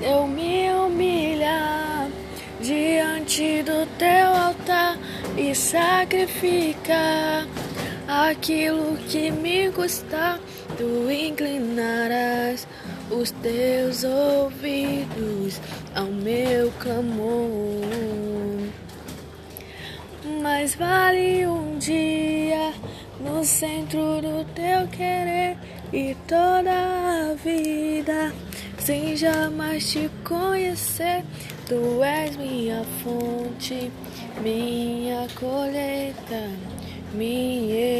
Eu me humilhar diante do teu altar e sacrificar aquilo que me custar, tu inclinarás os teus ouvidos ao meu clamor. Mas vale um dia no centro do teu querer e toda a vida sem jamais te conhecer. Tu és minha fonte, minha colheita, minha.